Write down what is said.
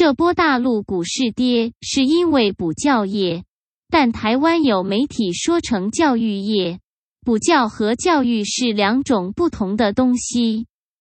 这波大陆股市跌是因为补教业。但台湾有媒体说成教育业补教和教育是两种不同的东西。